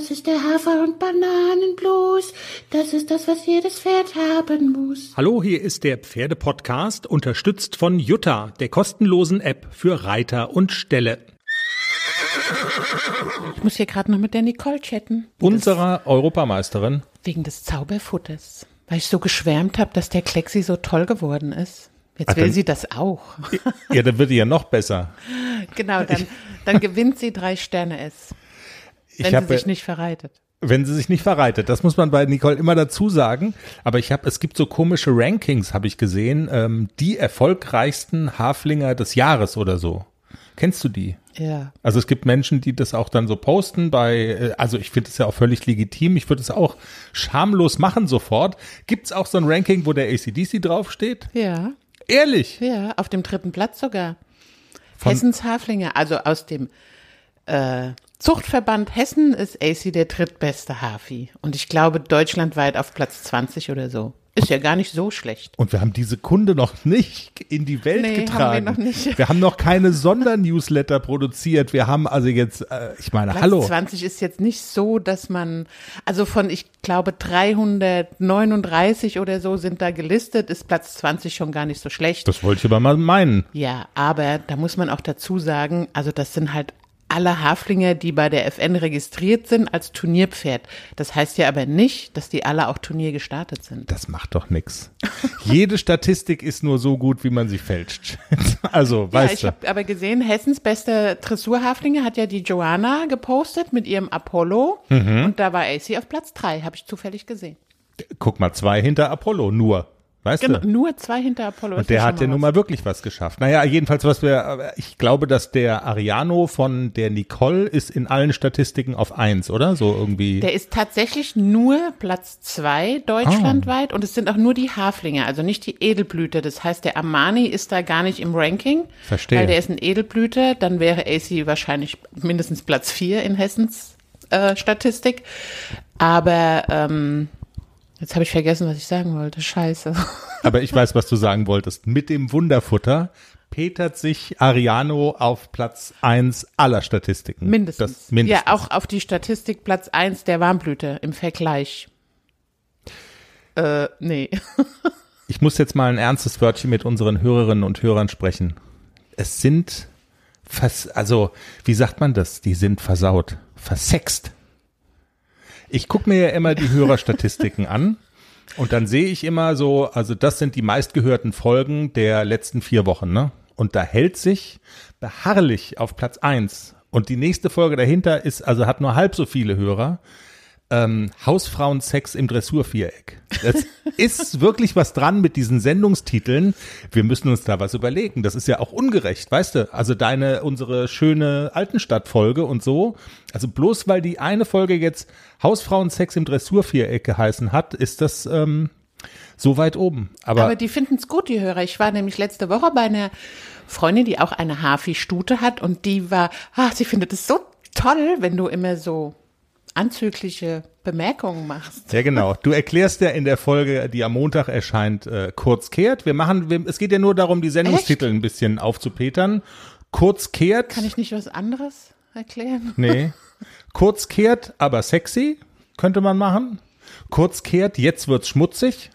Das ist der Hafer- und Bananenblues. Das ist das, was jedes Pferd haben muss. Hallo, hier ist der Pferdepodcast, unterstützt von Jutta, der kostenlosen App für Reiter und Ställe. Ich muss hier gerade noch mit der Nicole chatten. Unserer Europameisterin. Wegen des Zauberfutters. Weil ich so geschwärmt habe, dass der Klexi so toll geworden ist. Jetzt Ach, will dann- sie das auch. Ja, dann wird die ja noch besser. genau, dann, dann gewinnt sie drei Sterne es. Ich Wenn sie habe, sich nicht verreitet. wenn sie sich nicht verreitet, das muss man bei Nicole immer dazu sagen. Aber ich habe, es gibt so komische Rankings, habe ich gesehen, ähm, die erfolgreichsten Haflinger des Jahres oder so. Kennst du die? Ja. Also es gibt Menschen, die das auch dann so posten bei, äh, also ich finde es ja auch völlig legitim, ich würde es auch schamlos machen sofort. Gibt's auch so ein Ranking, wo der ACDC draufsteht? Ja. Ehrlich? Ja, auf dem dritten Platz sogar. Von- Hessens Haflinge, also aus dem äh, Zuchtverband Hessen ist AC der drittbeste Hafi. Und ich glaube deutschlandweit auf Platz 20 oder so. Ist ja gar nicht so schlecht. Und wir haben diese Kunde noch nicht in die Welt Nee, haben wir getragen. noch nicht. Wir haben noch keine Sondernewsletter produziert. Wir haben also jetzt, äh, ich meine, Platz hallo. 20 ist jetzt nicht so, dass man, also von, ich glaube, 339 oder so sind da gelistet, ist Platz 20 schon gar nicht so schlecht. Das wollte ich aber mal meinen. Ja, aber da muss man auch dazu sagen, also das sind halt alle Haflinge, die bei der FN registriert sind als Turnierpferd. Das heißt ja aber nicht, dass die alle auch Turnier gestartet sind. Das macht doch nix. Jede Statistik ist nur so gut, wie man sie fälscht. also, Ja, weißt ich du. habe aber gesehen, Hessens beste Dressurhaflinge hat ja die Joanna gepostet mit ihrem Apollo Mhm. und da war AC auf Platz drei, habe ich zufällig gesehen. Guck mal, zwei hinter Apollo, nur. Weißt Genau, du? nur zwei hinter Apollo. Und der hat ja nun mal wirklich was geschafft. Naja, jedenfalls, was wir, aber ich glaube, dass der Ariano von der Nicole ist in allen Statistiken auf eins, oder? So irgendwie. Der ist tatsächlich nur Platz zwei deutschlandweit und es sind auch nur die Haflinge, also nicht die Edelblüte. Das heißt, der Armani ist da gar nicht im Ranking. Verstehe. Weil der ist ein Edelblüte, dann wäre AC wahrscheinlich mindestens Platz vier in Hessens äh, Statistik. Aber ähm, jetzt habe ich vergessen, was ich sagen wollte. Scheiße. Aber ich weiß, was du sagen wolltest. Mit dem Wunderfutter petert sich Ariano auf Platz eins aller Statistiken. Mindestens. Das, mindestens. Ja, auch auf die Statistik Platz eins der Warmblüte im Vergleich. Äh, nee. Ich muss jetzt mal ein ernstes Wörtchen mit unseren Hörerinnen und Hörern sprechen. Es sind also, wie sagt man das? Die sind versaut, versext. Ich gucke mir ja immer die Hörerstatistiken an und dann sehe ich immer so, also das sind die meistgehörten Folgen der letzten vier Wochen, ne? Und da hält sich beharrlich auf Platz eins. Und die nächste Folge dahinter ist, also hat nur halb so viele Hörer. Ähm, Hausfrauensex im Dressurviereck. Das ist wirklich was dran mit diesen Sendungstiteln. Wir müssen uns da was überlegen. Das ist ja auch ungerecht, weißt du? Also deine, unsere schöne Altenstadt-Folge und so. Also bloß weil die eine Folge jetzt Hausfrauensex im Dressurviereck geheißen hat, ist das ähm, so weit oben. Aber, Aber die finden es gut, die Hörer. Ich war nämlich letzte Woche bei einer Freundin, die auch eine Hafi-Stute hat und die war, ach, sie findet es so toll, wenn du immer so anzügliche Bemerkungen machst. Ja, genau. Du erklärst ja in der Folge, die am Montag erscheint, äh, kurz kehrt. Wir machen, wir, es geht ja nur darum, die Sendungstitel ein bisschen aufzupetern. Kurz kehrt. Kann ich nicht was anderes erklären? Nee. Kurz kehrt, aber sexy, könnte man machen. Kurz kehrt, jetzt wird's schmutzig.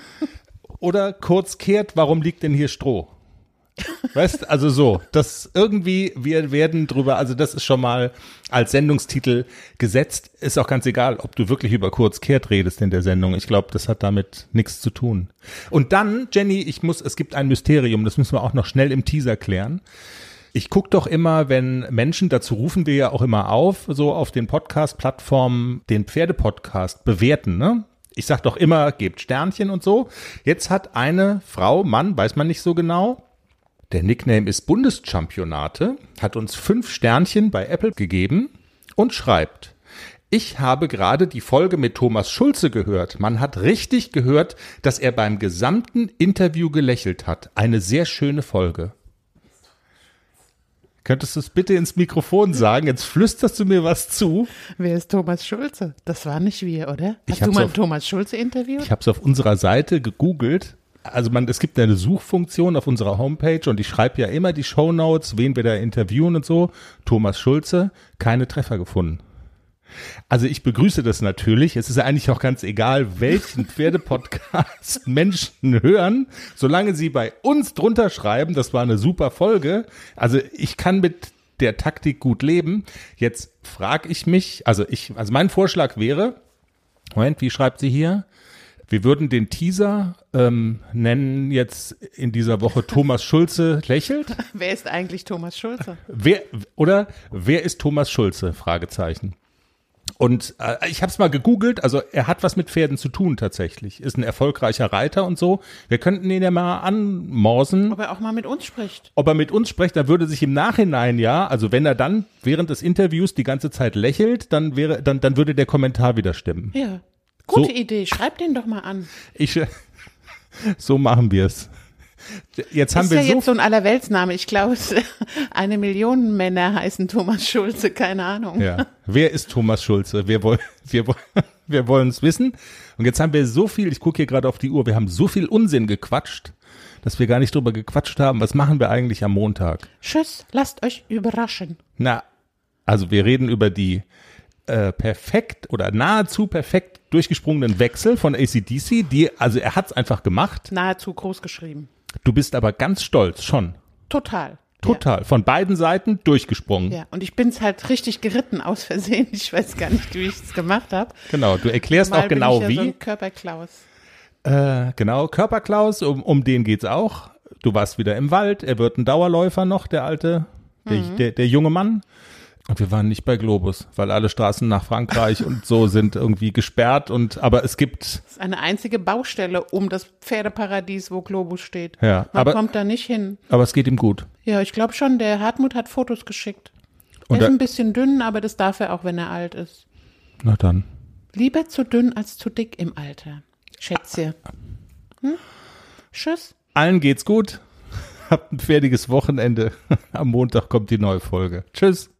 Oder kurz kehrt, warum liegt denn hier Stroh? Weißt, also so, das irgendwie, wir werden drüber, also das ist schon mal als Sendungstitel gesetzt. Ist auch ganz egal, ob du wirklich über kurz kehrt redest in der Sendung. Ich glaube, das hat damit nichts zu tun. Und dann, Jenny, ich muss, es gibt ein Mysterium, das müssen wir auch noch schnell im Teaser klären. Ich guck doch immer, wenn Menschen, dazu rufen wir ja auch immer auf, so auf den Podcast-Plattformen den Pferdepodcast bewerten, ne? Ich sag doch immer, gebt Sternchen und so. Jetzt hat eine Frau, Mann, weiß man nicht so genau, der Nickname ist Bundeschampionate, hat uns fünf Sternchen bei Apple gegeben und schreibt, ich habe gerade die Folge mit Thomas Schulze gehört. Man hat richtig gehört, dass er beim gesamten Interview gelächelt hat. Eine sehr schöne Folge. Könntest du es bitte ins Mikrofon sagen? Jetzt flüsterst du mir was zu. Wer ist Thomas Schulze? Das war nicht wir, oder? Ich Hast du mal Thomas Schulze interviewt? Ich habe es auf unserer Seite gegoogelt. Also man, es gibt eine Suchfunktion auf unserer Homepage und ich schreibe ja immer die Shownotes, wen wir da interviewen und so. Thomas Schulze, keine Treffer gefunden. Also ich begrüße das natürlich. Es ist ja eigentlich auch ganz egal, welchen Pferdepodcast Menschen hören, solange sie bei uns drunter schreiben, das war eine super Folge. Also ich kann mit der Taktik gut leben. Jetzt frage ich mich, also ich, also mein Vorschlag wäre, Moment, wie schreibt sie hier? Wir würden den Teaser ähm, nennen jetzt in dieser Woche Thomas Schulze lächelt. Wer ist eigentlich Thomas Schulze? Wer oder wer ist Thomas Schulze? Fragezeichen. Und äh, ich habe es mal gegoogelt, also er hat was mit Pferden zu tun tatsächlich. Ist ein erfolgreicher Reiter und so. Wir könnten ihn ja mal anmorsen. Ob er auch mal mit uns spricht. Ob er mit uns spricht, dann würde sich im Nachhinein ja, also wenn er dann während des Interviews die ganze Zeit lächelt, dann wäre, dann, dann würde der Kommentar wieder stimmen. Ja. Gute So- Idee. Schreib den doch mal an. Ich, so machen wir es. Jetzt haben ist wir ja so jetzt so ein Allerweltsname. Ich glaube, eine Million Männer heißen Thomas Schulze. Keine Ahnung. Ja. Wer ist Thomas Schulze? Wir wollen, wir, wollen- wir wollen es wissen. Und jetzt haben wir so viel, ich gucke hier gerade auf die Uhr, wir haben so viel Unsinn gequatscht, dass wir gar nicht drüber gequatscht haben. Was machen wir eigentlich am Montag? Tschüss. Lasst euch überraschen. Na, also wir reden über die äh, perfekt oder nahezu perfekt durchgesprungenen Wechsel von ACDC, die, also er hat es einfach gemacht. Nahezu groß geschrieben. Du bist aber ganz stolz, schon. Total. Total. Von beiden Seiten durchgesprungen. Ja, und ich bin's halt richtig geritten aus Versehen. Ich weiß gar nicht, wie ich es gemacht habe. Genau. Du erklärst auch bin genau ich ja wie. So Körperklaus. Äh, genau, Körperklaus, um, um den geht's auch. Du warst wieder im Wald, er wird ein Dauerläufer noch, der alte, der, der, der junge Mann. Und wir waren nicht bei Globus, weil alle Straßen nach Frankreich und so sind irgendwie gesperrt und aber es gibt, Das ist eine einzige Baustelle um das Pferdeparadies, wo Globus steht. Ja, Man aber- kommt da nicht hin. aber es geht ihm gut. Ja, ich glaube schon, der Hartmut hat Fotos geschickt. Und er ist ein bisschen dünn, aber das darf er auch, wenn er alt ist. Na dann. Lieber zu dünn als zu dick im Alter. Schätze. Hm? Tschüss. Allen geht's gut. Habt ein fertiges Wochenende. Am Montag kommt die neue Folge. Tschüss.